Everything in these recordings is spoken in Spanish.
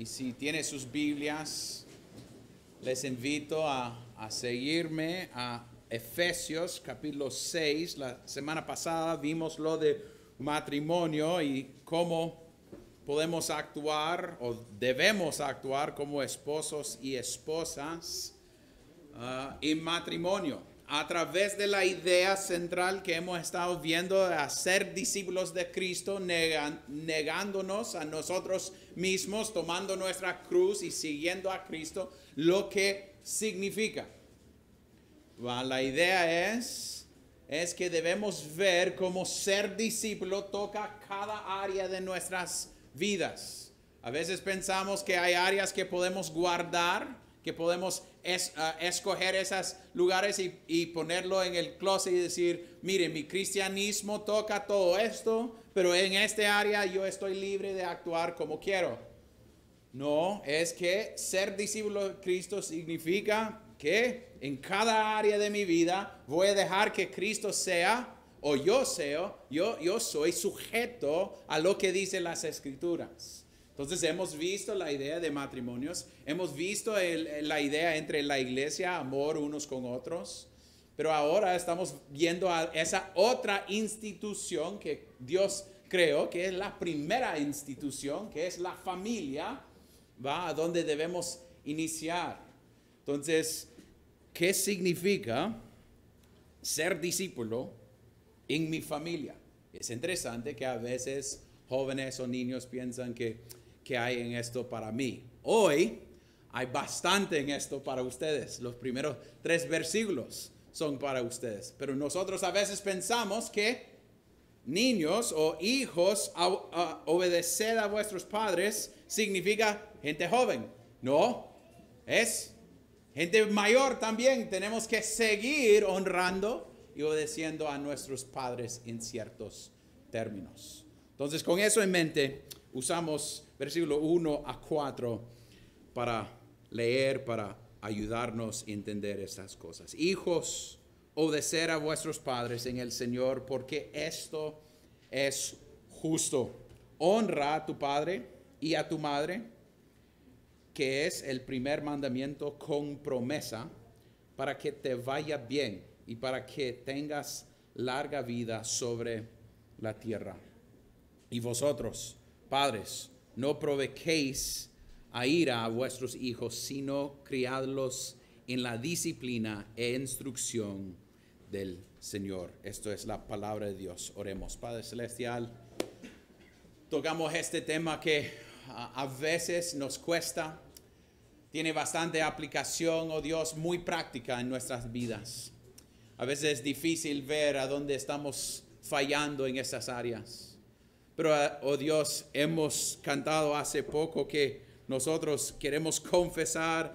Y si tiene sus Biblias, les invito a, a seguirme a Efesios capítulo 6. La semana pasada vimos lo de matrimonio y cómo podemos actuar o debemos actuar como esposos y esposas ah, en matrimonio a través de la idea central que hemos estado viendo de ser discípulos de Cristo, negándonos a nosotros mismos, tomando nuestra cruz y siguiendo a Cristo, lo que significa. La idea es, es que debemos ver cómo ser discípulo toca cada área de nuestras vidas. A veces pensamos que hay áreas que podemos guardar, que podemos es- ah, escoger esos lugares y, y ponerlo en el closet y decir, mire, mi cristianismo toca todo esto, pero en este área yo estoy libre de actuar como quiero. No, es que ser discípulo de Cristo significa que en cada área de mi vida voy a dejar que Cristo sea o yo sea, yo, yo soy sujeto a lo que dicen las escrituras. Entonces hemos visto la idea de matrimonios, hemos visto el- la idea entre la iglesia, amor unos con otros, pero ahora estamos viendo a esa otra institución que Dios creó, que es la primera institución, que es la familia, va a donde debemos iniciar. Entonces, ¿qué significa ser discípulo en mi familia? Es interesante que a veces jóvenes o niños piensan que, hay en esto para mí. Hoy hay bastante en esto para ustedes. Los primeros tres versículos son para ustedes. Pero nosotros a veces pensamos que niños o hijos, obedecer a vuestros padres significa gente joven. No, es gente mayor también. Tenemos que seguir honrando y obedeciendo a nuestros padres en ciertos términos. Entonces, con eso en mente, usamos versículo 1 a 4 para leer, para ayudarnos a entender estas cosas. Hijos, obedecer a vuestros padres en el Señor, porque esto es justo. Honra a tu padre y a tu madre, que es el primer mandamiento con promesa, para que te vaya bien y para que tengas larga vida sobre la tierra. Y vosotros, padres, no provoquéis a ira a vuestros hijos, sino criadlos en la disciplina e instrucción del Señor. Esto es la palabra de Dios. Oremos, Padre Celestial. Tocamos este tema que a, a veces nos cuesta, tiene bastante aplicación, oh Dios, muy práctica en nuestras vidas. A veces es difícil ver a dónde estamos fallando en esas áreas. Pero, eh, oh Dios, hemos cantado hace poco que nosotros queremos confesar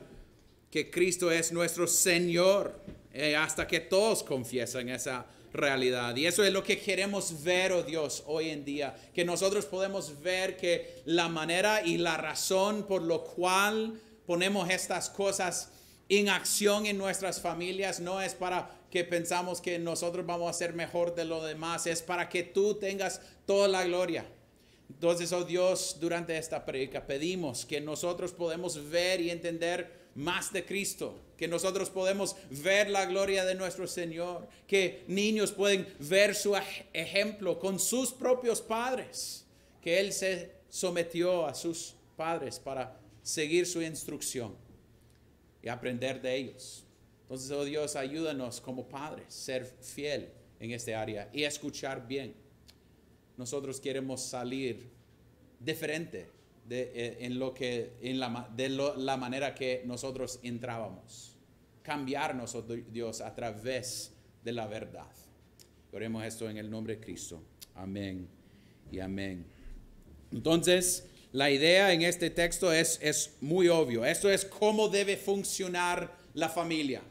que Cristo es nuestro Señor, eh, hasta que todos confiesan esa realidad. Y eso es lo que queremos ver, oh Dios, hoy en día, que nosotros podemos ver que la manera y la razón por lo cual ponemos estas cosas en acción en nuestras familias no es para que pensamos que nosotros vamos a ser mejor de lo demás, es para que tú tengas toda la gloria. Entonces, oh Dios, durante esta predica pedimos que nosotros podemos ver y entender más de Cristo, que nosotros podemos ver la gloria de nuestro Señor, que niños pueden ver su ej- ejemplo con sus propios padres, que Él se sometió a sus padres para seguir su instrucción y aprender de ellos. Entonces, oh Dios, ayúdanos como padres ser fiel en este área y escuchar bien. Nosotros queremos salir diferente de, eh, en lo que, en la, de lo- la manera que nosotros entrábamos. Cambiarnos, oh Dios, a través de la verdad. Oremos esto en el nombre de Cristo. Amén y amén. Entonces, la idea en este texto es, es muy obvio. Esto es cómo debe funcionar la familia.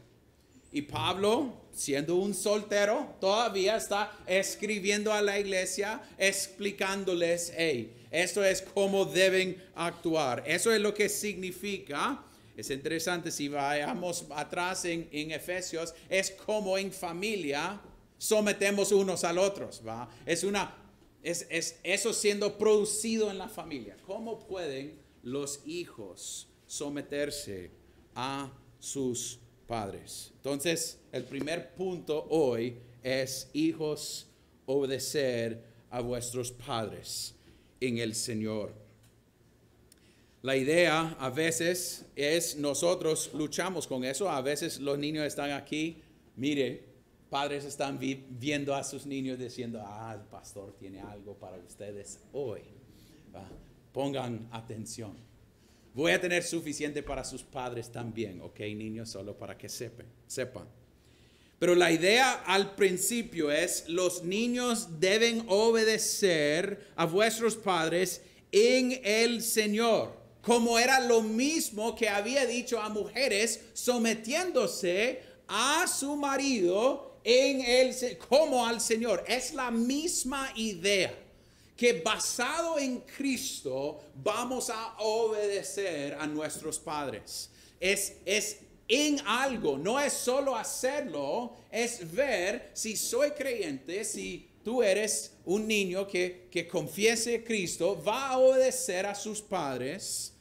Y Pablo, siendo un soltero, todavía está escribiendo a la iglesia, explicándoles, hey, esto es cómo deben actuar. Eso es lo que significa. Es interesante si vayamos atrás en, en Efesios, es como en familia sometemos unos al otros, ¿va? Es una es, es eso siendo producido en la familia. ¿Cómo pueden los hijos someterse a sus padres. Entonces, el primer punto hoy es hijos obedecer a vuestros padres en el Señor. La idea a veces es nosotros luchamos con eso, a veces los niños están aquí, mire, padres están viendo a sus niños diciendo, ah, el pastor tiene algo para ustedes hoy. Pongan atención. Voy a tener suficiente para sus padres también, ok, niños, solo para que sepan. sepan. Pero la idea al principio es, los niños deben obedecer a vuestros padres en el Señor, como era lo mismo que había dicho a mujeres sometiéndose a su marido en el como al Señor. Es la misma idea que basado en Cristo vamos a obedecer a nuestros padres. Es, es en algo, no es solo hacerlo, es ver si soy creyente, si tú eres un niño que, que confiese Cristo, va a obedecer a sus padres,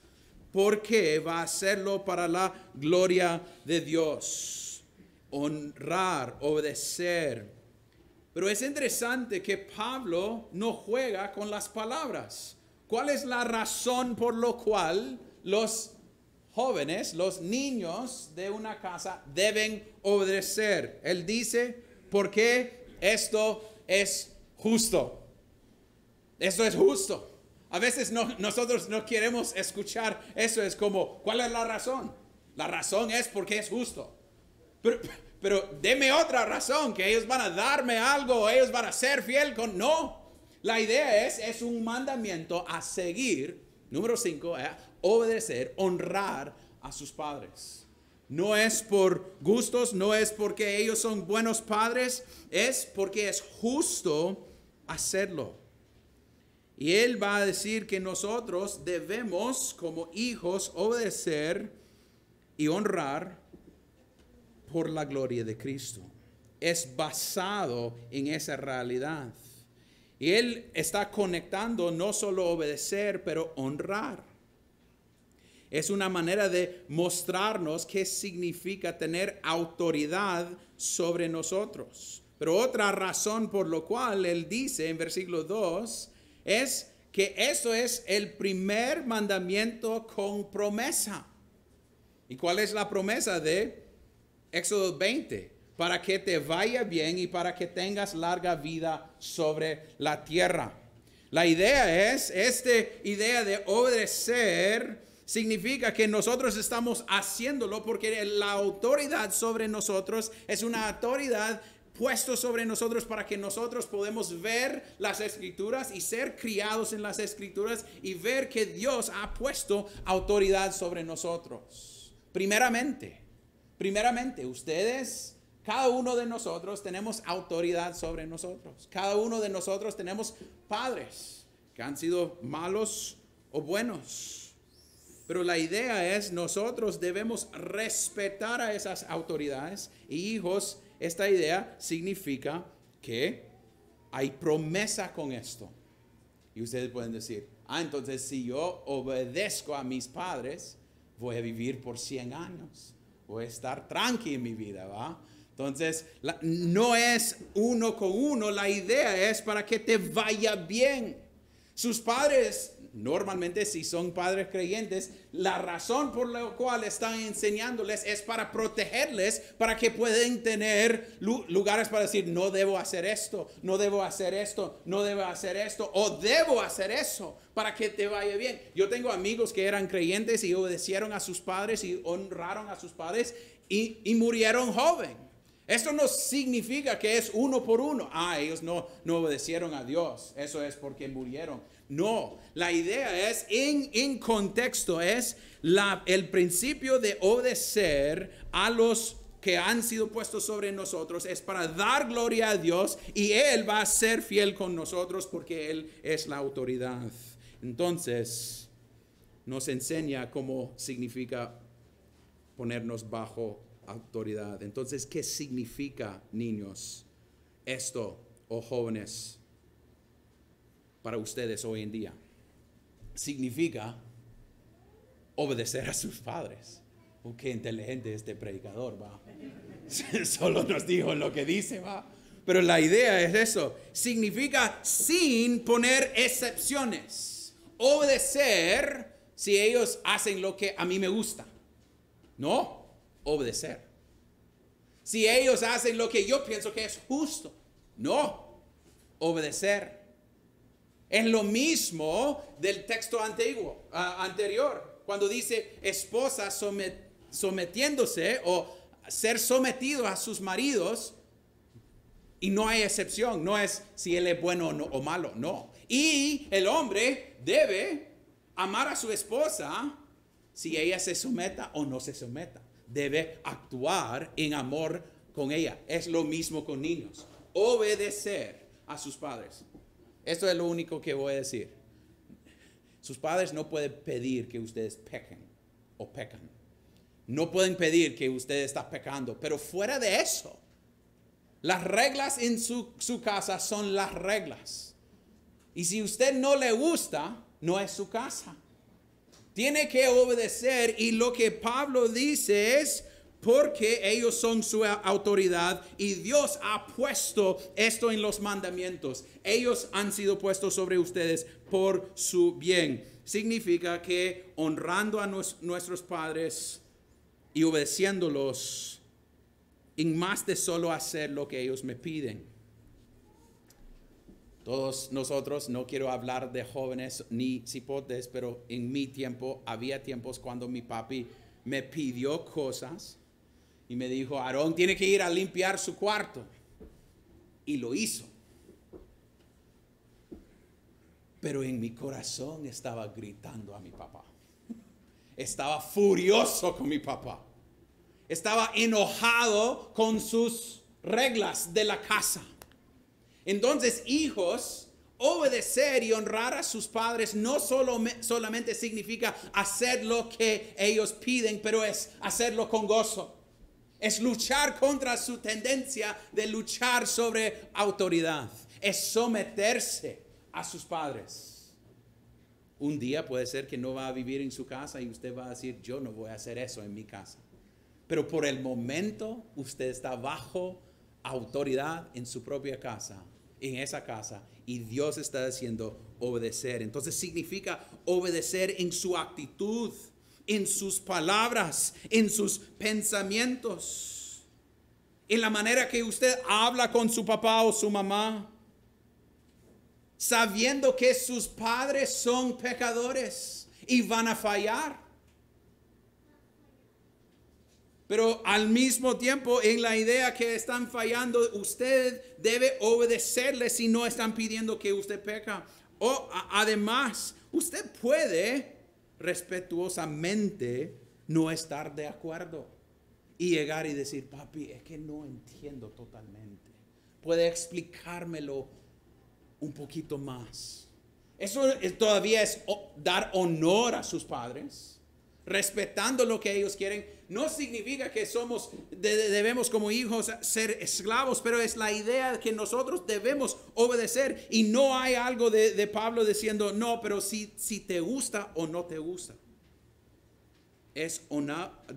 porque va a hacerlo para la gloria de Dios. Honrar, obedecer. Pero es interesante que Pablo no juega con las palabras. ¿Cuál es la razón por lo cual los jóvenes, los niños de una casa deben obedecer. Él dice, porque esto es justo. Esto es justo. A veces nosotros no queremos escuchar eso. Es como, ¿cuál es la razón? La razón es porque es justo. Pero, pero deme otra razón, que ellos van a darme algo, ellos van a ser fiel con... No, la idea es, es un mandamiento a seguir. Número 5, obedecer, honrar a sus padres. No es por gustos, no es porque ellos son buenos padres, es porque es justo hacerlo. Y él va a decir que nosotros debemos como hijos obedecer y honrar por la gloria de Cristo. Es basado en esa realidad. Y él está conectando no solo obedecer, pero honrar. Es una manera de mostrarnos qué significa tener autoridad sobre nosotros. Pero otra razón por lo cual él dice en versículo 2 es que eso es el primer mandamiento con promesa. ¿Y cuál es la promesa de Éxodo 20? Para que te vaya bien y para que tengas larga vida sobre la tierra. La idea es, esta idea de obedecer significa que nosotros estamos haciéndolo porque la autoridad sobre nosotros es una autoridad puesto sobre nosotros para que nosotros podemos ver las escrituras y ser criados en las escrituras y ver que Dios ha puesto autoridad sobre nosotros. Primeramente, primeramente, ustedes, cada uno de nosotros tenemos autoridad sobre nosotros. Cada uno de nosotros tenemos padres que han sido malos o buenos pero la idea es nosotros debemos respetar a esas autoridades y hijos, esta idea significa que hay promesa con esto. Y ustedes pueden decir, ah, entonces si yo obedezco a mis padres, voy a vivir por 100 años, voy a estar tranqui en mi vida, ¿va? Entonces, no es uno con uno, la idea es para que te vaya bien. Sus padres normalmente si son padres creyentes, la razón por la cual están enseñándoles es para protegerles, para que puedan tener lugares para decir, no debo hacer esto, no debo hacer esto, no debo hacer esto, o debo hacer eso, para que te vaya bien. Yo tengo amigos que eran creyentes y obedecieron a sus padres y honraron a sus padres y, y murieron joven. Esto no significa que es uno por uno. Ah, ellos no, obedecieron a Dios. Eso es porque murieron. No, la idea es, en, en contexto, es el principio de obedecer a los que han sido puestos sobre nosotros es para dar gloria a Dios y Él va a ser fiel con nosotros porque Él es la autoridad. Entonces, nos enseña cómo significa ponernos bajo autoridad. Entonces, ¿qué significa, niños, esto o jóvenes? para ustedes hoy en día. Significa obedecer a sus padres. Oh, qué inteligente este predicador, va. Solo nos dijo lo que dice, va. Pero la idea es eso. Significa sin poner excepciones. Obedecer si ellos hacen lo que a mí me gusta. No, obedecer. Si ellos hacen lo que yo pienso que es justo. No, obedecer. Es lo mismo del texto antiguo, anterior, cuando dice esposa sometiéndose o ser sometido a sus maridos y no hay excepción, no es si él es bueno o, malo, no. Y el hombre debe amar a su esposa si ella se someta o no se someta. Debe actuar en amor con ella. Es lo mismo con niños. Obedecer a sus padres. Esto es lo único que voy a decir. Sus padres no pueden pedir que ustedes pequen o pecan. No pueden pedir que usted está pecando. Pero fuera de eso, las reglas en su, su casa son las reglas. Y si usted no le gusta, no es su casa. Tiene que obedecer y lo que Pablo dice es porque ellos son su autoridad y Dios ha puesto esto en los mandamientos. Ellos han sido puestos sobre ustedes por su bien. Significa que honrando a nuestros padres y obedeciéndolos en más de solo hacer lo que ellos me piden. Todos nosotros, no quiero hablar de jóvenes ni cipotes, pero en mi tiempo había tiempos cuando mi papi me pidió cosas y me dijo, Aarón tiene que ir a limpiar su cuarto. Y lo hizo. Pero en mi corazón estaba gritando a mi papá. Estaba furioso con mi papá. Estaba enojado con sus reglas de la casa. Entonces, hijos, obedecer y honrar a sus padres no solo, solamente significa hacer lo que ellos piden, pero es hacerlo con gozo. Es luchar contra su tendencia de luchar sobre autoridad. Es someterse a sus padres. Un día puede ser que no va a vivir en su casa y usted va a decir, yo no voy a hacer eso en mi casa. Pero por el momento usted está bajo autoridad en su propia casa, en esa casa, y Dios está haciendo obedecer. Entonces significa obedecer en su actitud, en sus palabras, en sus pensamientos, en la manera que usted habla con su papá o su mamá sabiendo que sus padres son pecadores y van a fallar. Pero al mismo tiempo, en la idea que están fallando, usted debe obedecerles si no están pidiendo que usted peca. O además, usted puede respetuosamente no estar de acuerdo y llegar y decir, papi, es que no entiendo totalmente. Puede explicármelo un poquito más. Eso todavía es dar honor a sus padres, respetando lo que ellos quieren. No significa que somos, debemos como hijos ser esclavos, pero es la idea que nosotros debemos obedecer. Y no hay algo de, Pablo diciendo, no, pero si, si te gusta o no te gusta. Es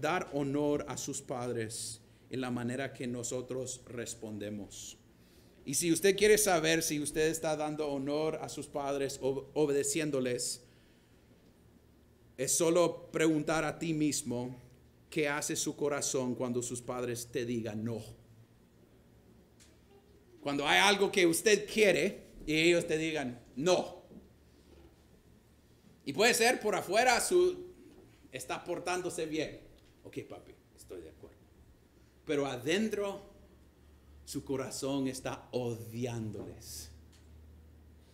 dar honor a sus padres en la manera que nosotros respondemos. Y si usted quiere saber si usted está dando honor a sus padres obedeciéndoles, es solo preguntar a ti mismo qué hace su corazón cuando sus padres te digan no. Cuando hay algo que usted quiere y ellos te digan no. Y puede ser por afuera su está portándose bien. Ok, papi, estoy de acuerdo. Pero adentro su corazón está odiándoles.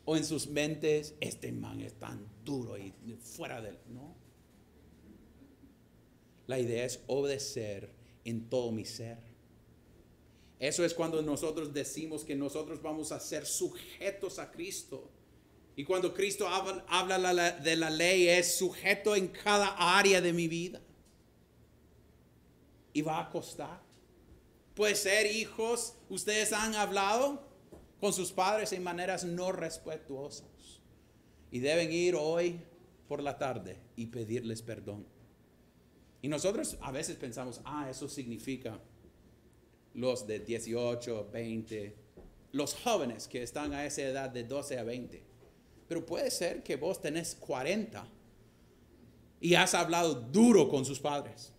O en sus mentes, este man es tan duro y fuera de él. No. La idea es obedecer en todo mi ser. Eso es cuando nosotros decimos que nosotros vamos a ser sujetos a Cristo. Y cuando Cristo habla, de la ley, es sujeto en cada área de mi vida. Y va a costar. Puede ser, hijos, ustedes han hablado con sus padres en maneras no respetuosas. Y deben ir hoy por la tarde y pedirles perdón. Y nosotros a veces pensamos, ah, eso significa los de 18, 20, los jóvenes que están a esa edad de 12 a 20. Pero puede ser que vos tenés 40 y has hablado duro con sus padres.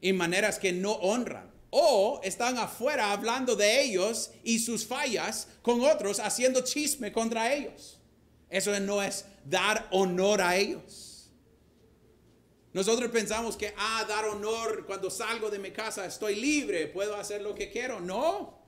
En maneras que no honran. O están afuera hablando de ellos y sus fallas con otros, haciendo chisme contra ellos. Eso no es dar honor a ellos. Nosotros pensamos que, ah, dar honor cuando salgo de mi casa, estoy libre, puedo hacer lo que quiero. No.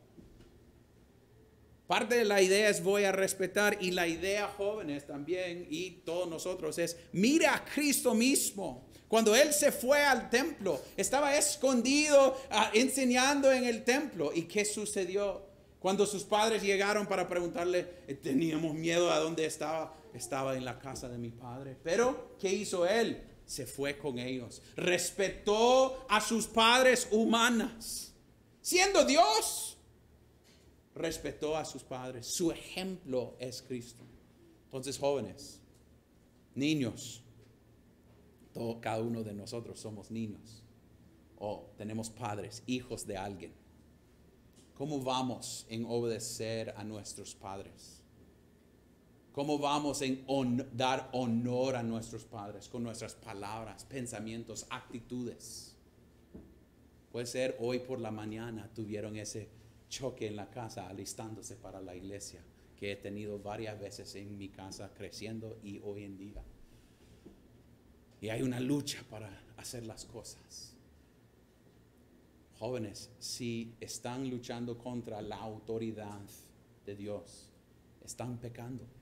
Parte de la idea es voy a respetar y la idea jóvenes también y todos nosotros es mira a Cristo mismo. Cuando él se fue al templo, estaba escondido ah, enseñando en el templo. ¿Y qué sucedió? Cuando sus padres llegaron para preguntarle, eh, teníamos miedo a dónde estaba. Estaba en la casa de mi padre. Pero, ¿qué hizo él? Se fue con ellos. Respetó a sus padres humanas. Siendo Dios respetó a sus padres. Su ejemplo es Cristo. Entonces, jóvenes, niños, cada uno de nosotros somos niños o tenemos padres, hijos de alguien. ¿Cómo vamos en obedecer a nuestros padres? ¿Cómo vamos en dar honor a nuestros padres con nuestras palabras, pensamientos, actitudes? Puede ser hoy por la mañana tuvieron ese choque en la casa alistándose para la iglesia que he tenido varias veces en mi casa creciendo y hoy en día. Y hay una lucha para hacer las cosas. Jóvenes, si están luchando contra la autoridad de Dios, están pecando.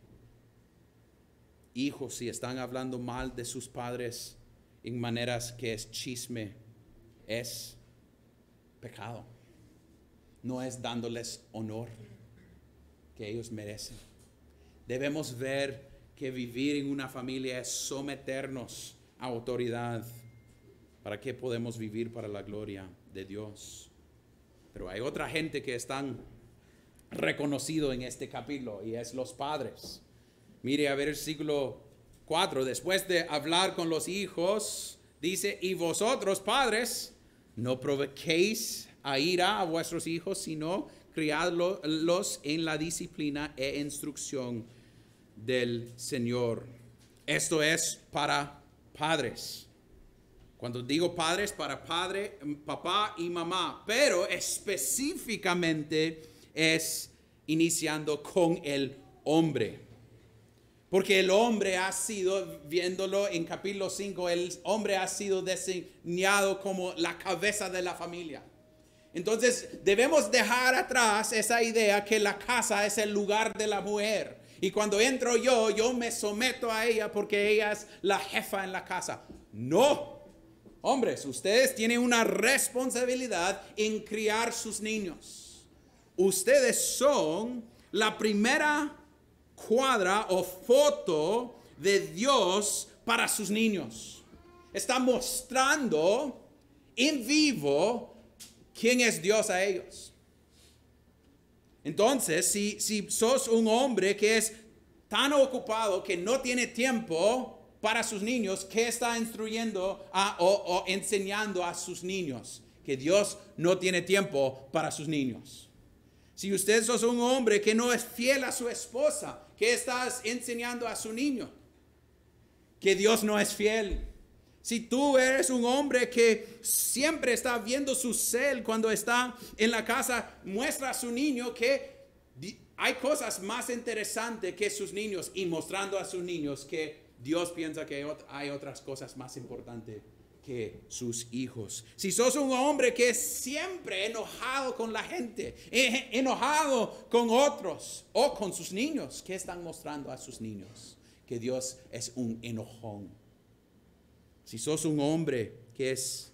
Hijos, si están hablando mal de sus padres en maneras que es chisme, es pecado no es dándoles honor que ellos merecen. Debemos ver que vivir en una familia es someternos a autoridad. ¿Para qué podemos vivir para la gloria de Dios? Pero hay otra gente que están reconocido en este capítulo y es los padres. Mire a ver el siglo 4, después de hablar con los hijos, dice, y vosotros padres, no provoquéis a ira a vuestros hijos, sino criadlos en la disciplina e instrucción del Señor. Esto es para padres. Cuando digo padres, para padre, papá y mamá, pero específicamente es iniciando con el hombre. Porque el hombre ha sido, viéndolo en capítulo 5, el hombre ha sido diseñado como la cabeza de la familia. Entonces debemos dejar atrás esa idea que la casa es el lugar de la mujer. Y cuando entro yo, yo me someto a ella porque ella es la jefa en la casa. No. Hombres, ustedes tienen una responsabilidad en criar sus niños. Ustedes son la primera cuadra o foto de Dios para sus niños. Está mostrando en vivo quién es Dios a ellos. Entonces, si, si sos un hombre que es tan ocupado que no tiene tiempo para sus niños, ¿qué está instruyendo o, enseñando a sus niños? Que Dios no tiene tiempo para sus niños. Si usted sos un hombre que no es fiel a su esposa, ¿qué estás enseñando a su niño? Que Dios no es fiel. Si tú eres un hombre que siempre está viendo su cel cuando está en la casa, muestra a su niño que hay cosas más interesantes que sus niños y mostrando a sus niños que Dios piensa que hay otras cosas más importantes que sus hijos. Si sos un hombre que es siempre enojado con la gente, e, enojado con otros o con sus niños, ¿qué están mostrando a sus niños? Que Dios es un enojón si sos un hombre que es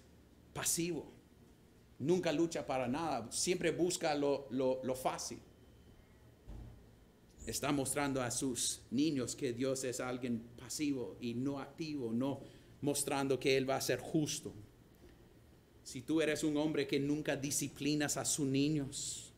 pasivo, nunca lucha para nada, siempre busca lo, fácil, está mostrando a sus niños que Dios es alguien pasivo y no activo, no mostrando que Él va a ser justo. Si tú eres un hombre que nunca disciplinas a sus niños,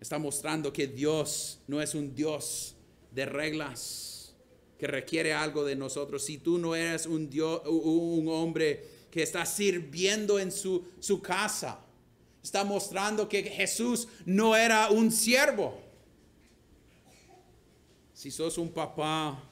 está mostrando que Dios no es un Dios de reglas, que requiere algo de nosotros, si tú no eres un, Dios, un hombre que está sirviendo en su, su casa, está mostrando que Jesús no era un siervo. Si sos un papá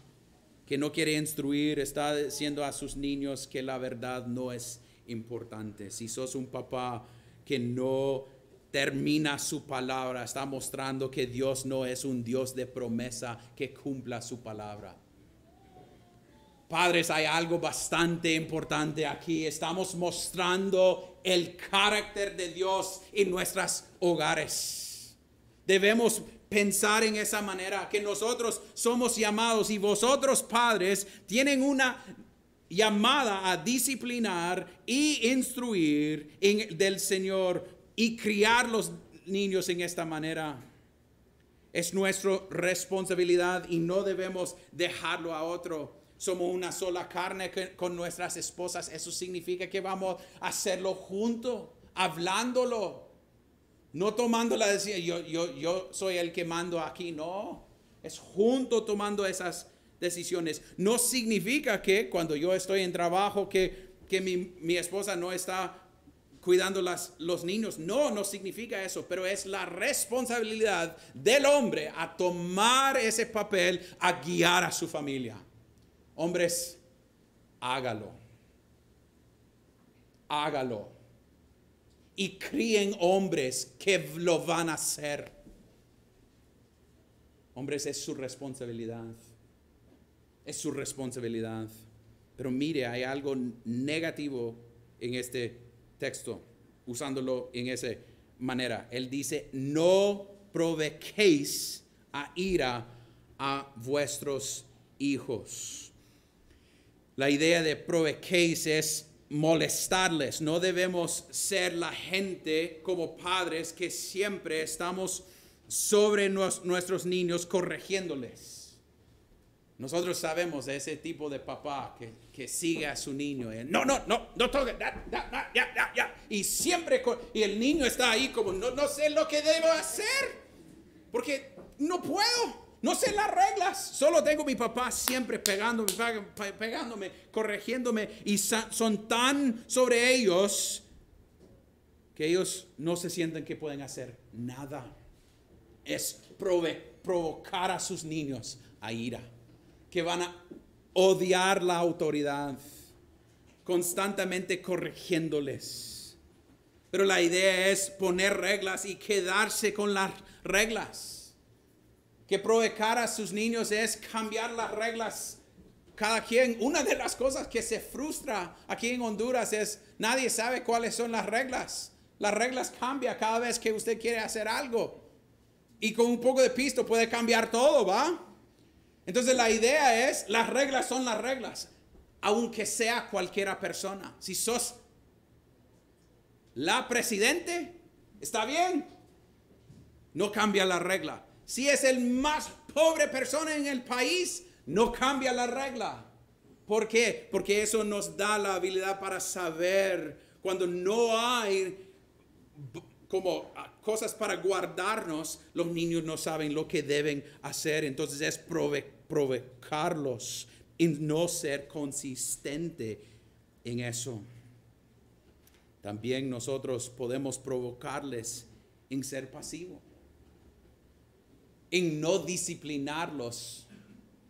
que no quiere instruir, está diciendo a sus niños que la verdad no es importante. Si sos un papá que no termina su palabra, está mostrando que Dios no es un Dios de promesa que cumpla su palabra. Padres, hay algo bastante importante aquí. Estamos mostrando el carácter de Dios en nuestros hogares. Debemos pensar en esa manera, que nosotros somos llamados y vosotros padres tienen una llamada a disciplinar y instruir en, del Señor y criar los niños en esta manera. Es nuestra responsabilidad y no debemos dejarlo a otro. Somos una sola carne con nuestras esposas. Eso significa que vamos a hacerlo juntos, hablándolo. No tomando la decisión, yo, yo, yo soy el que mando aquí. No, es junto tomando esas decisiones. No significa que cuando yo estoy en trabajo, que, que mi, mi esposa no está cuidando las, los niños. No, no significa eso, pero es la responsabilidad del hombre a tomar ese papel, a guiar a su familia. Hombres, hágalo. Hágalo. Y críen hombres que lo van a hacer. Hombres, es su responsabilidad. Es su responsabilidad. Pero mire, hay algo negativo en este texto, usándolo en esa manera. Él dice, no provoquéis a ira a vuestros hijos. La idea de provoquéis es molestarles. No debemos ser la gente como padres que siempre estamos sobre nuestros niños corrigiéndoles nosotros sabemos de ese tipo de papá que, que sigue a su niño. no, no, no, no toque, ya, ya, ya. Y siempre, y el niño está ahí como, no, no sé lo que debo hacer. Porque no puedo, no sé las reglas. Solo tengo mi papá siempre pegándome, pegándome, corrigiéndome. Y son tan sobre ellos que ellos no se sienten que pueden hacer nada. Es provocar a sus niños a ira que van a odiar la autoridad, constantemente corrigiéndoles. Pero la idea es poner reglas y quedarse con las reglas. Que provocar a sus niños es cambiar las reglas cada quien, una de las cosas que se frustra aquí en Honduras es nadie sabe cuáles son las reglas. Las reglas cambian cada vez que usted quiere hacer algo. Y con un poco de pisto puede cambiar todo, ¿va? Entonces la idea es, las reglas son las reglas, aunque sea cualquiera persona. Si sos la presidente, está bien, no cambia la regla. Si es el más pobre persona en el país, no cambia la regla. ¿Por qué? Porque eso nos da la habilidad para saber cuando no hay como cosas para guardarnos, los niños no saben lo que deben hacer. Entonces es provocarlos y no ser consistente en eso. También nosotros podemos provocarles en ser pasivo, en no disciplinarlos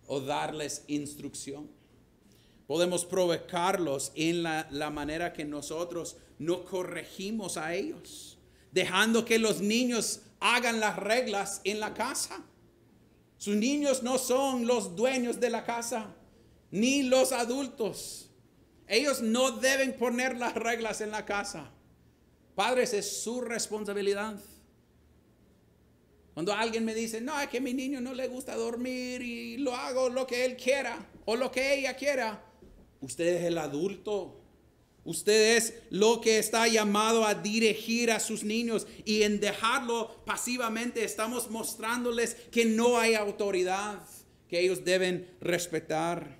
o darles instrucción. Podemos provocarlos en la, manera que nosotros no corregimos a ellos dejando que los niños hagan las reglas en la casa. Sus niños no son los dueños de la casa, ni los adultos. Ellos no deben poner las reglas en la casa. Padres, es su responsabilidad. Cuando alguien me dice, no, es que a mi niño no le gusta dormir y lo hago lo que él quiera o lo que ella quiera, usted es el adulto. Usted es lo que está llamado a dirigir a sus niños y en dejarlo pasivamente estamos mostrándoles que no hay autoridad, que ellos deben respetar.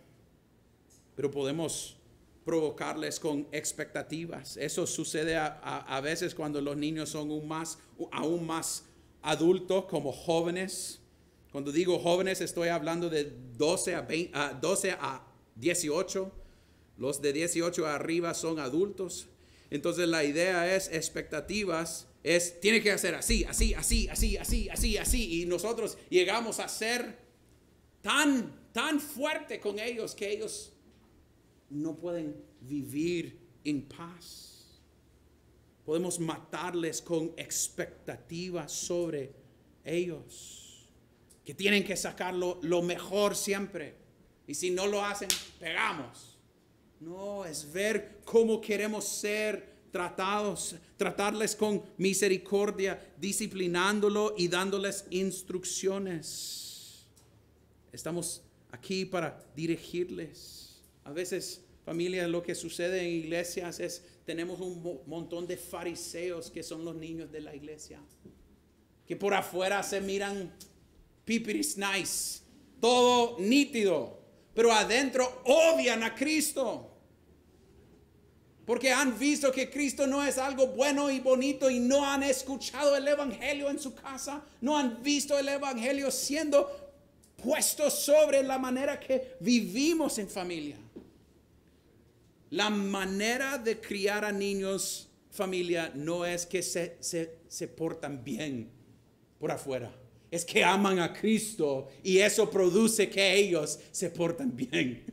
Pero podemos provocarles con expectativas. Eso sucede a, veces cuando los niños son más, aún más adultos, como jóvenes, Cuando digo jóvenes, estoy hablando de 12 a, 20 a 12 a 18. Los de 18 arriba son adultos. Entonces la idea es expectativas, es tiene que hacer así, así, así, así, así, así, así. Y nosotros llegamos a ser tan, tan fuerte con ellos que ellos no pueden vivir en paz. Podemos matarles con expectativas sobre ellos que tienen que sacar lo, mejor siempre. Y si no lo hacen, pegamos. No, es ver cómo queremos ser tratados, tratarles con misericordia, disciplinándolo y dándoles instrucciones. Estamos aquí para dirigirles. A veces, familia, lo que sucede en iglesias es, tenemos un montón de fariseos que son los niños de la iglesia, que por afuera se miran pipiris nice, todo nítido, pero adentro odian a Cristo. Porque han visto que Cristo no es algo bueno y bonito y no han escuchado el Evangelio en su casa, no han visto el Evangelio siendo puesto sobre la manera que vivimos en familia. La manera de criar a niños, familia, no es que se, se, se portan bien por afuera es que aman a Cristo y eso produce que ellos se portan bien.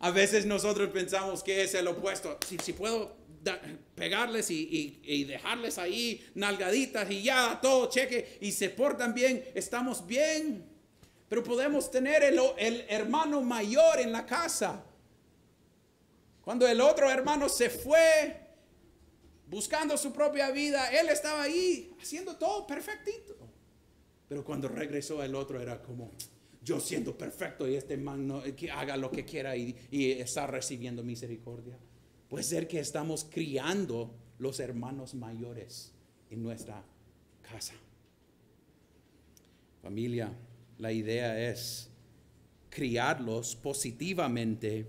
A veces nosotros pensamos que es el opuesto. Si, puedo pegarles y, dejarles ahí nalgaditas y ya todo cheque y se portan bien, estamos bien. Pero podemos tener el, el hermano mayor en la casa. Cuando el otro hermano se fue buscando su propia vida, él estaba ahí haciendo todo perfectito. Pero cuando regresó el otro era como, yo siendo perfecto y este man no, que haga lo que quiera y, y está recibiendo misericordia. Puede ser que estamos criando los hermanos mayores en nuestra casa. Familia, la idea es criarlos positivamente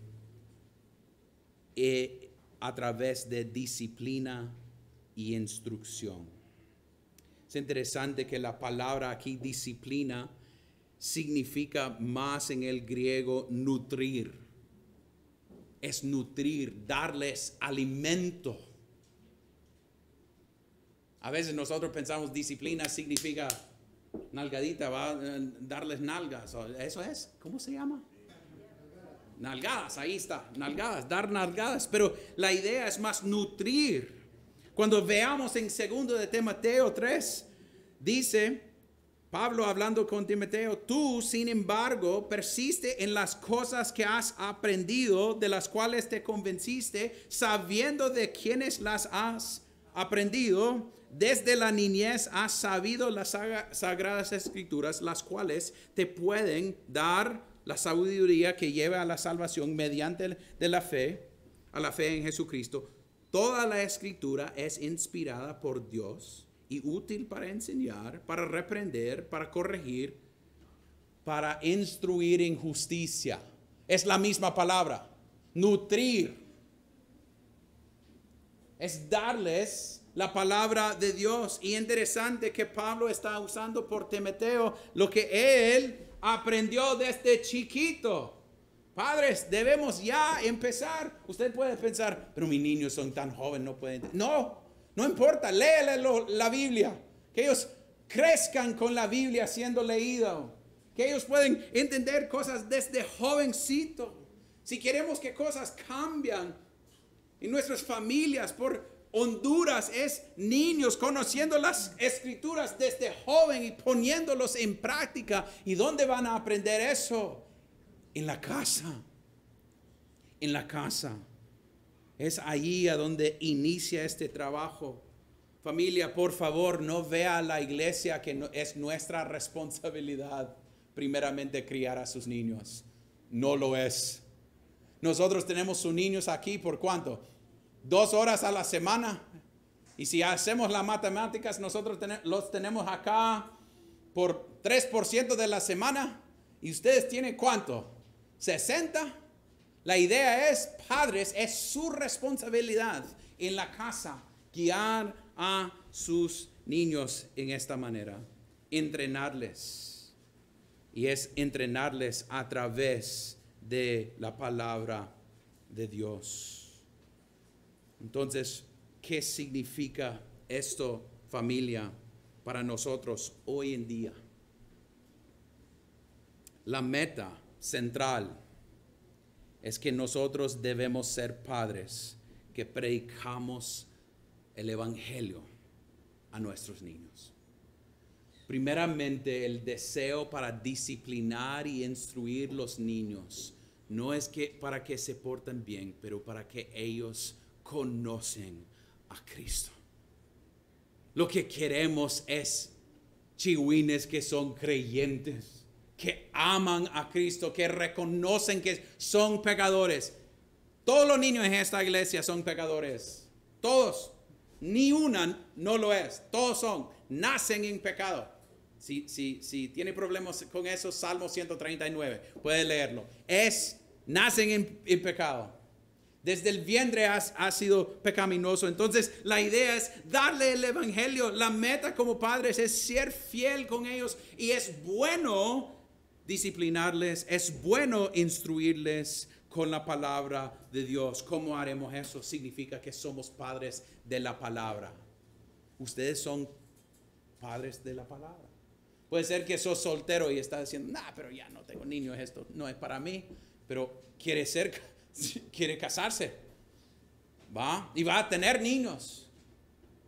eh, a través de disciplina y instrucción. Es interesante que la palabra aquí disciplina significa más en el griego nutrir. Es nutrir, darles alimento. A veces nosotros pensamos disciplina significa nalgadita, a darles nalgas. Eso es, ¿cómo se llama? Nalgadas, ahí está, nalgadas, dar nalgadas. Pero la idea es más nutrir cuando veamos en segundo de Timoteo 3, dice Pablo hablando con Timoteo, tú sin embargo persiste en las cosas que has aprendido, de las cuales te convenciste, sabiendo de quienes las has aprendido. Desde la niñez has sabido las sagradas escrituras, las cuales te pueden dar la sabiduría que lleva a la salvación mediante de la fe, a la fe en Jesucristo Toda la escritura es inspirada por Dios y útil para enseñar, para reprender, para corregir, para instruir en justicia. Es la misma palabra, nutrir. Es darles la palabra de Dios. Y interesante que Pablo está usando por Timoteo lo que él aprendió desde chiquito. Padres, debemos ya empezar. Usted puede pensar, pero mis niños son tan jóvenes, no pueden. No, no importa, léele la Biblia. Que ellos crezcan con la Biblia siendo leído. Que ellos pueden entender cosas desde jovencito. Si queremos que cosas cambian en nuestras familias, por Honduras es niños conociendo las escrituras desde joven y poniéndolos en práctica. ¿Y dónde van a aprender eso? en la casa. En la casa. Es ahí a donde inicia este trabajo. Familia, por favor, no vea a la iglesia que es nuestra responsabilidad primeramente criar a sus niños. No lo es. Nosotros tenemos sus niños aquí por cuánto? Dos horas a la semana. Y si hacemos las matemáticas, nosotros los tenemos acá por 3% de la semana. ¿Y ustedes tienen cuánto? 60. La idea es, padres, es su responsabilidad en la casa guiar a sus niños en esta manera, entrenarles. y es entrenarles a través de la palabra de Dios. Entonces, ¿qué significa esto, familia, para nosotros hoy en día? La meta central es que nosotros debemos ser padres que predicamos el Evangelio a nuestros niños. Primeramente, el deseo para disciplinar y instruir los niños no es que para que se porten bien, pero para que ellos conocen a Cristo. Lo que queremos es chihuines que son creyentes, que aman a Cristo, que reconocen que son pecadores. Todos los niños en esta iglesia son pecadores. Todos. Ni una no lo es. Todos son. Nacen en pecado. Si, si, si tiene problemas con eso, Salmo 139, puede leerlo. Es, nacen en, en pecado. Desde el vientre has, ha sido pecaminoso. Entonces la idea es darle el Evangelio. La meta como padres es ser fiel con ellos. Y es bueno disciplinarles, es bueno instruirles con la palabra de Dios. ¿Cómo haremos eso? Significa que somos padres de la palabra. Ustedes son padres de la palabra. Puede ser que sos soltero y estás diciendo, nah, pero ya no tengo niños, esto no es para mí. Pero quiere ser, quiere casarse. Va y va a tener niños.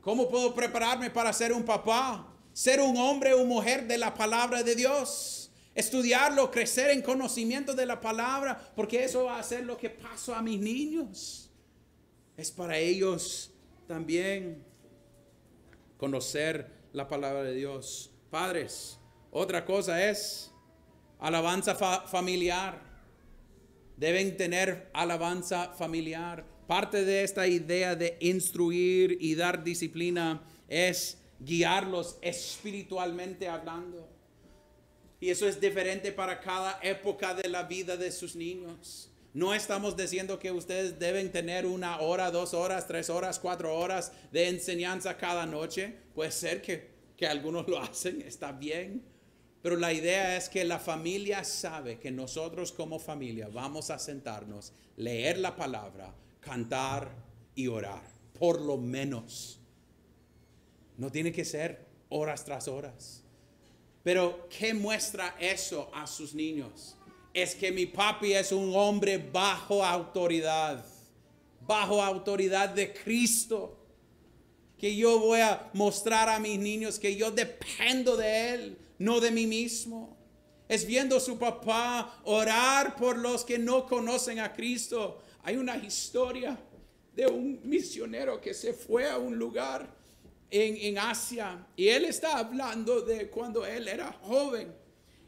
¿Cómo puedo prepararme para ser un papá? Ser un hombre o mujer de la palabra de Dios. Estudiarlo, crecer en conocimiento de la palabra, porque eso va a ser lo que paso a mis niños. Es para ellos también conocer la palabra de Dios. Padres, otra cosa es alabanza familiar. Deben tener alabanza familiar. Parte de esta idea de instruir y dar disciplina es guiarlos espiritualmente hablando. Y eso es diferente para cada época de la vida de sus niños. No estamos diciendo que ustedes deben tener una hora, dos horas, tres horas, cuatro horas de enseñanza cada noche. Puede ser que que algunos lo hacen, está bien. Pero la idea es que la familia sabe que nosotros como familia vamos a sentarnos, leer la palabra, cantar y orar, por lo menos. No tiene que ser horas tras horas. Pero ¿qué muestra eso a sus niños? Es que mi papi es un hombre bajo autoridad, bajo autoridad de Cristo que yo voy a mostrar a mis niños que yo dependo de Él, no de mí mismo. Es viendo a su papá orar por los que no conocen a Cristo. Hay una historia de un misionero que se fue a un lugar en, en Asia y él está hablando de cuando él era joven.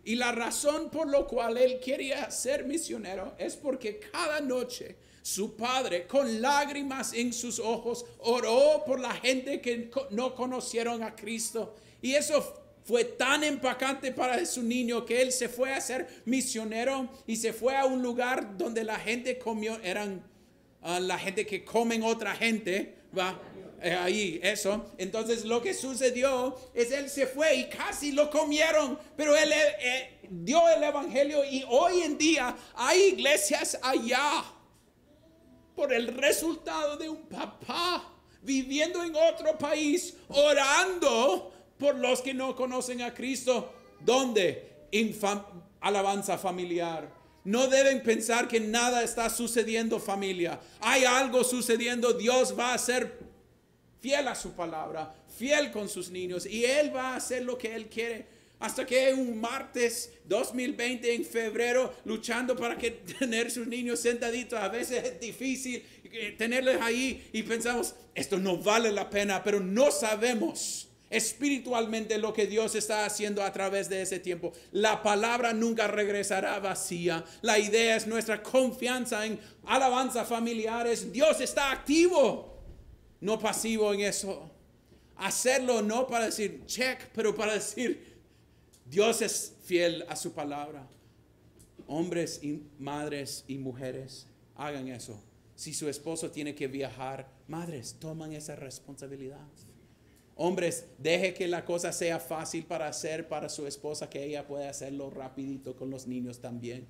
Y la razón por la cual él quería ser misionero es porque cada noche su padre, con lágrimas en sus ojos, oró por la gente que no conocieron a Cristo. Y eso fue tan impactante para su niño que él se fue a ser misionero y se fue a un lugar donde la gente comió, eran ah, la gente que comen otra gente, va. Eh, ahí, eso. Entonces lo que sucedió es él se fue y casi lo comieron, pero él eh, eh, dio el evangelio y hoy en día hay iglesias allá por el resultado de un papá viviendo en otro país, orando por los que no conocen a Cristo. ¿Dónde? En alabanza familiar. No deben pensar que nada está sucediendo familia. Hay algo sucediendo. Dios va a ser fiel a su palabra, fiel con sus niños y Él va a hacer lo que Él quiere hasta que un martes 2020 en febrero luchando para que tener sus niños sentaditos a veces es difícil eh, tenerlos ahí y pensamos esto no vale la pena pero no sabemos espiritualmente lo que Dios está haciendo a través de ese tiempo. La palabra nunca regresará vacía. La idea es nuestra confianza en alabanza familiares. Dios está activo, no pasivo en eso. Hacerlo no para decir check, pero para decir Dios es fiel a su palabra. Hombres y madres y mujeres, hagan eso. Si su esposo tiene que viajar, madres, toman esa responsabilidad. Hombres, deje que la cosa sea fácil para hacer para su esposa, que ella pueda hacerlo rapidito con los niños también.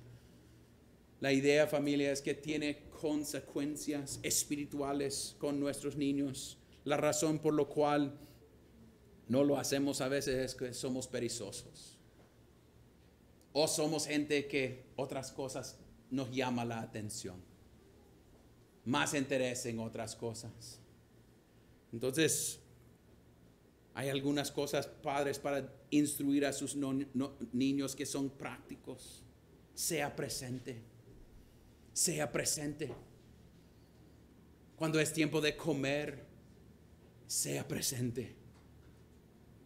La idea, familia, es que tiene consecuencias espirituales con nuestros niños. La razón por la cual no lo hacemos a veces es que somos perezosos. O somos gente que otras cosas nos llama la atención. Más interés en otras cosas. Entonces, hay algunas cosas, padres, para instruir a sus niños que son prácticos. Sea presente. Sea presente. Cuando es tiempo de comer, sea presente.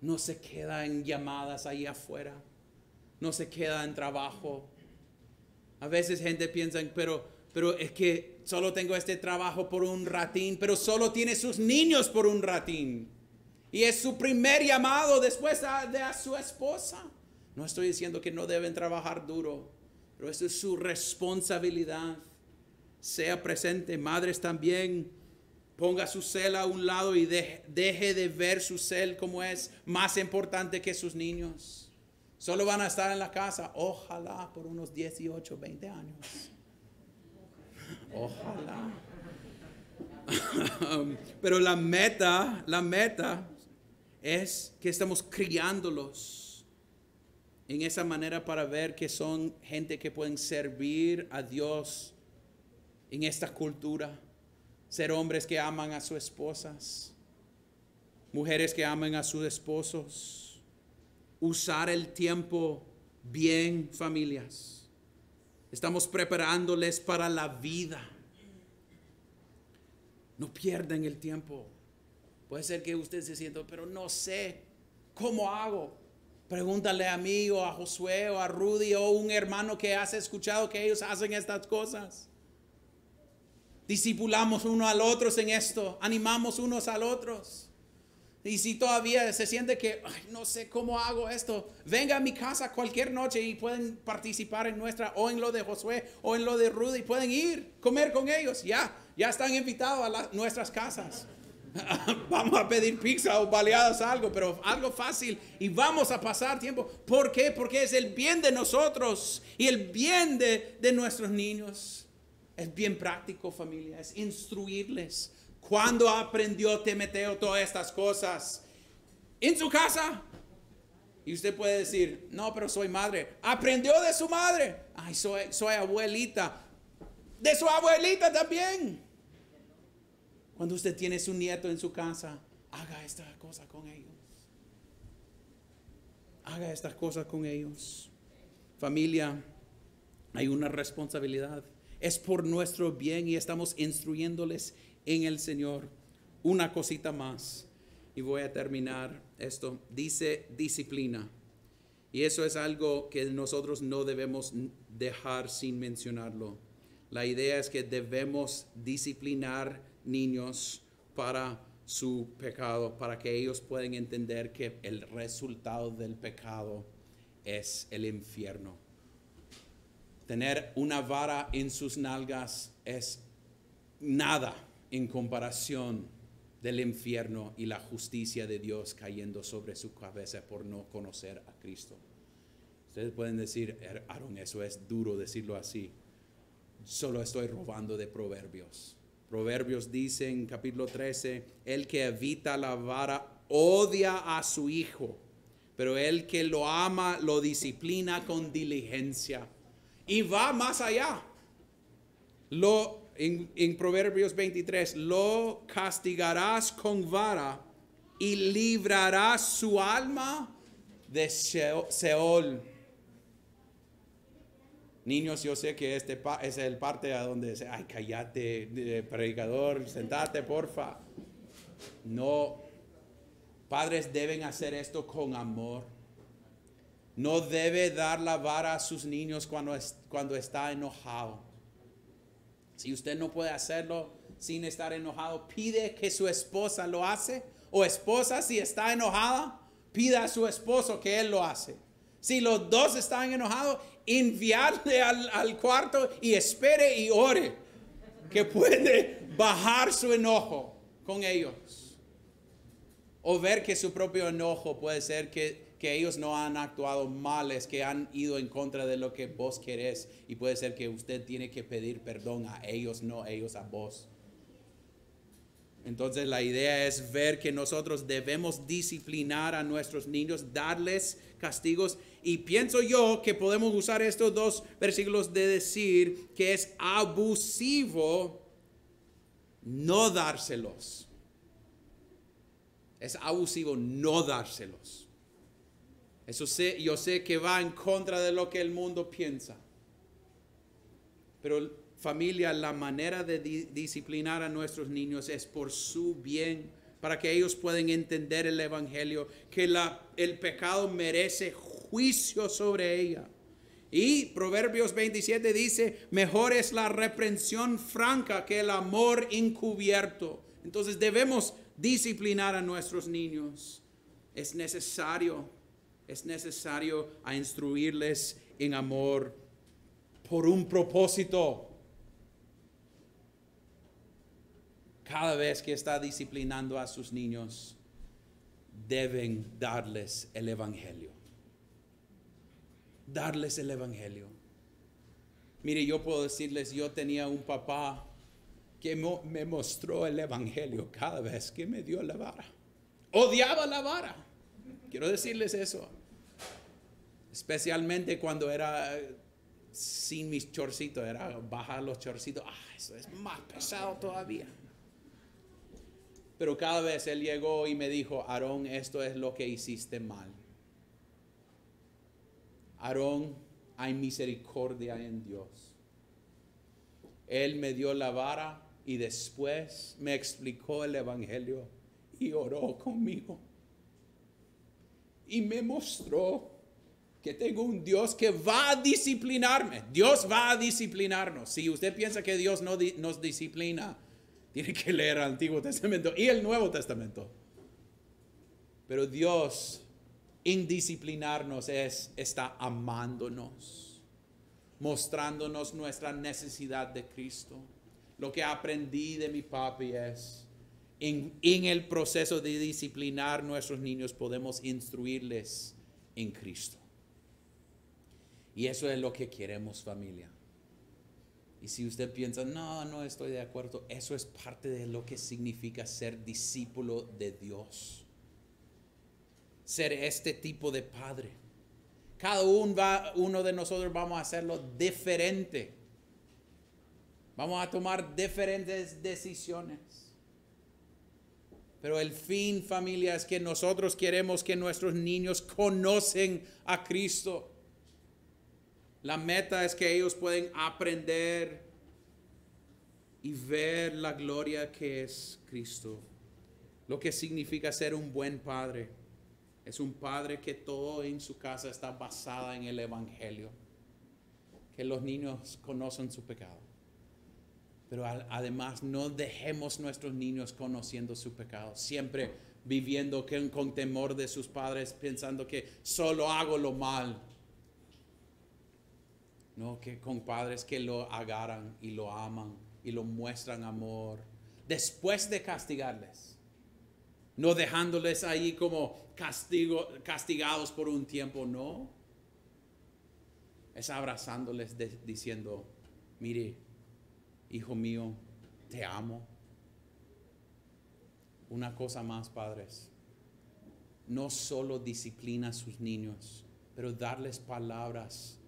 No se queda en llamadas ahí afuera. No se queda en trabajo. A veces gente piensa, pero, pero es que solo tengo este trabajo por un ratín, pero solo tiene sus niños por un ratín. Y es su primer llamado después de a su esposa. No estoy diciendo que no deben trabajar duro, pero eso es su responsabilidad. Sea presente, madres también. Ponga su cel a un lado y deje de ver su cel como es más importante que sus niños. Solo van a estar en la casa, ojalá por unos 18, 20 años. Ojalá. Pero la meta, la meta es que estamos criándolos en esa manera para ver que son gente que pueden servir a Dios en esta cultura. Ser hombres que aman a sus esposas, mujeres que aman a sus esposos. Usar el tiempo bien, familias. Estamos preparándoles para la vida. No pierdan el tiempo. Puede ser que usted se sienta, pero no sé cómo hago. Pregúntale a mí o a Josué o a Rudy o un hermano que has escuchado que ellos hacen estas cosas. Discipulamos uno al otro en esto, animamos unos al otros. Y si todavía se siente que no sé cómo hago esto, venga a mi casa cualquier noche y pueden participar en nuestra o en lo de Josué o en lo de Rudy, pueden ir, comer con ellos. Ya, ya están invitados a nuestras casas. vamos a pedir pizza o baleadas, algo, pero algo fácil y vamos a pasar tiempo. ¿Por qué? Porque es el bien de nosotros y el bien de, nuestros niños. Es bien práctico, familia, es instruirles. Cuando aprendió Temeteo todas estas cosas? En su casa. Y usted puede decir, no, pero soy madre. Aprendió de su madre. Ay, soy, soy abuelita. De su abuelita también. Cuando usted tiene su nieto en su casa, haga esta cosa con ellos. Haga estas cosas con ellos. Familia, hay una responsabilidad. Es por nuestro bien y estamos instruyéndoles en el Señor. Una cosita más y voy a terminar esto. Dice disciplina. Y eso es algo que nosotros no debemos dejar sin mencionarlo. La idea es que debemos disciplinar niños para su pecado, para que ellos puedan entender que el resultado del pecado es el infierno. Tener una vara en sus nalgas es nada en comparación del infierno y la justicia de Dios cayendo sobre su cabeza por no conocer a Cristo. Ustedes pueden decir, Aaron, eso es duro decirlo así. Solo estoy robando de proverbios. Proverbios dice en capítulo 13, el que evita la vara odia a su hijo, pero el que lo ama lo disciplina con diligencia. Y va más allá. Lo, en, en Proverbios 23, lo castigarás con vara y librarás su alma de Seol Niños, yo sé que este es el parte a donde dice, ay, cállate, predicador, sentate, porfa. No, padres deben hacer esto con amor. No debe dar la vara a sus niños cuando, cuando está enojado. Si usted no puede hacerlo sin estar enojado, pide que su esposa lo hace. O esposa, si está enojada, pida a su esposo que él lo hace. Si los dos están enojados, enviarle al, cuarto y espere y ore que puede bajar su enojo con ellos. O ver que su propio enojo puede ser que, que ellos no han actuado mal, es que han ido en contra de lo que vos querés. Y puede ser que usted tiene que pedir perdón a ellos, no ellos a vos. Entonces la idea es ver que nosotros debemos disciplinar a nuestros niños, darles castigos. Y pienso yo que podemos usar estos dos versículos de decir que es abusivo no dárselos. Es abusivo no dárselos. Eso sé, yo sé que va en contra de lo que el mundo piensa. Pero familia, la manera de disciplinar a nuestros niños es por su bien, para que ellos puedan entender el Evangelio, que la, el pecado merece juicio sobre ella. Y Proverbios 27 dice, mejor es la reprensión franca que el amor encubierto. Entonces debemos disciplinar a nuestros niños. Es necesario, es necesario a instruirles en amor por un propósito. Cada vez que está disciplinando a sus niños, deben darles el Evangelio. Darles el Evangelio. Mire, yo puedo decirles, yo tenía un papá que me mostró el Evangelio cada vez que me dio la vara. Odiaba la vara. Quiero decirles eso. Especialmente cuando era sin mis chorcitos, era bajar los chorcitos. Ah, eso es más pesado todavía. Pero cada vez él llegó y me dijo, Aarón, esto es lo que hiciste mal. Aarón, hay misericordia en Dios. Él me dio la vara y después me explicó el Evangelio y oró conmigo. Y me mostró que tengo un Dios que va a disciplinarme. Dios va a disciplinarnos. Si usted piensa que Dios no nos disciplina, tiene que leer el Antiguo Testamento y el Nuevo Testamento. Pero Dios, indisciplinarnos es, está amándonos, mostrándonos nuestra necesidad de Cristo. Lo que aprendí de mi papi es, en, en el proceso de disciplinar nuestros niños podemos instruirles en Cristo. Y eso es lo que queremos familia. Y si usted piensa, no, no estoy de acuerdo, eso es parte de lo que significa ser discípulo de Dios. Ser este tipo de padre. Cada uno, va, uno de nosotros vamos a hacerlo diferente. Vamos a tomar diferentes decisiones. Pero el fin, familia, es que nosotros queremos que nuestros niños conocen a Cristo la meta es que ellos pueden aprender y ver la gloria que es Cristo. Lo que significa ser un buen padre. Es un padre que todo en su casa está basada en el Evangelio. Que los niños conocen su pecado. Pero además no dejemos nuestros niños conociendo su pecado. Siempre viviendo con temor de sus padres, pensando que solo hago lo mal no, que con padres que lo agarran y lo aman y lo muestran amor después de castigarles. No dejándoles ahí como castigo, castigados por un tiempo, no. Es abrazándoles diciendo, mire, hijo mío, te amo. Una cosa más, padres. No solo disciplina a sus niños, pero darles palabras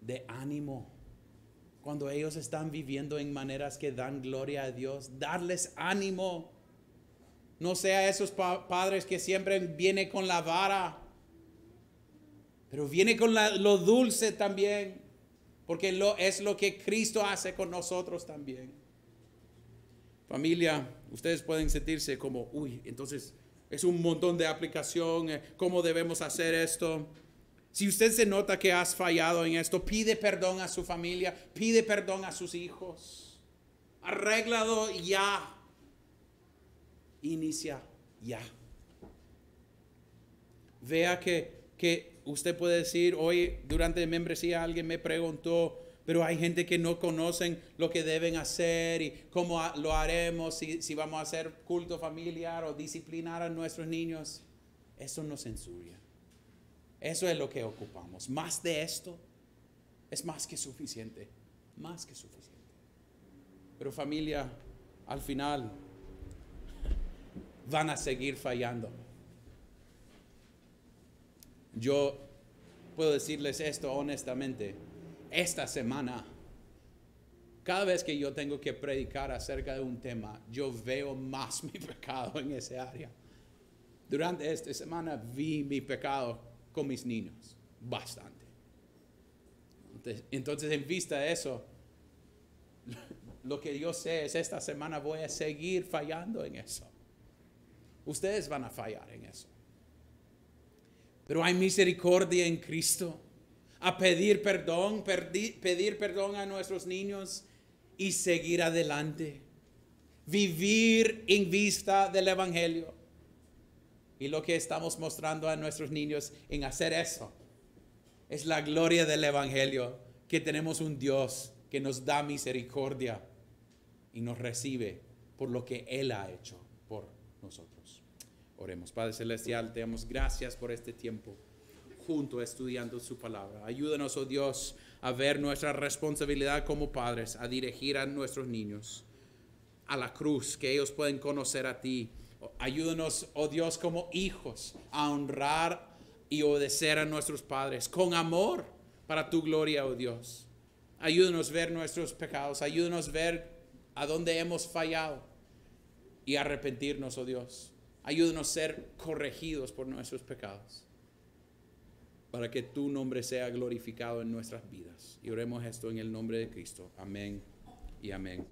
de ánimo. Cuando ellos están viviendo en maneras que dan gloria a Dios, darles ánimo. No sea esos padres que siempre viene con la vara, pero viene con lo dulce también, porque lo, es lo que Cristo hace con nosotros también. Familia, ustedes pueden sentirse como, uy, entonces es un montón de aplicación, eh, ¿cómo debemos hacer esto? Si usted se nota que has fallado en esto, pide perdón a su familia, pide perdón a sus hijos. Arréglalo ya. Inicia ya. Vea que, que usted puede decir, hoy durante membresía alguien me preguntó, Pero hay gente que no conocen lo que deben hacer y cómo lo haremos, si, si vamos a hacer culto familiar o disciplinar a nuestros niños. Eso nos censuria. Eso es lo que ocupamos. Más de esto es más que suficiente. Más que suficiente. Pero familia, al final van a seguir fallando. Yo puedo decirles esto honestamente. Esta semana, cada vez que yo tengo que predicar acerca de un tema, yo veo más mi pecado en ese área. Durante esta semana vi mi pecado con mis niños, bastante. Entonces, en vista de eso, lo que yo sé es esta semana voy a seguir fallando en eso. Ustedes van a fallar en eso. Pero hay misericordia en Cristo. A pedir perdón, pedir perdón a nuestros niños y seguir adelante. Vivir en vista del Evangelio. Y lo que estamos mostrando a nuestros niños en hacer eso es la gloria del Evangelio, que tenemos un Dios que nos da misericordia y nos recibe por lo que Él ha hecho por nosotros. Oremos, Padre Celestial, te damos gracias por este tiempo junto estudiando su palabra. Ayúdanos, oh Dios, a ver nuestra responsabilidad como padres, a dirigir a nuestros niños a la cruz, que ellos pueden conocer a ti. Ayúdanos, oh Dios, como hijos, a honrar y obedecer a nuestros padres con amor para tu gloria, oh Dios. Ayúdanos ver nuestros pecados, ayúdanos ver a dónde hemos fallado y arrepentirnos, oh Dios. Ayúdanos a ser corregidos por nuestros pecados para que tu nombre sea glorificado en nuestras vidas. Y oremos esto en el nombre de Cristo. Amén y amén.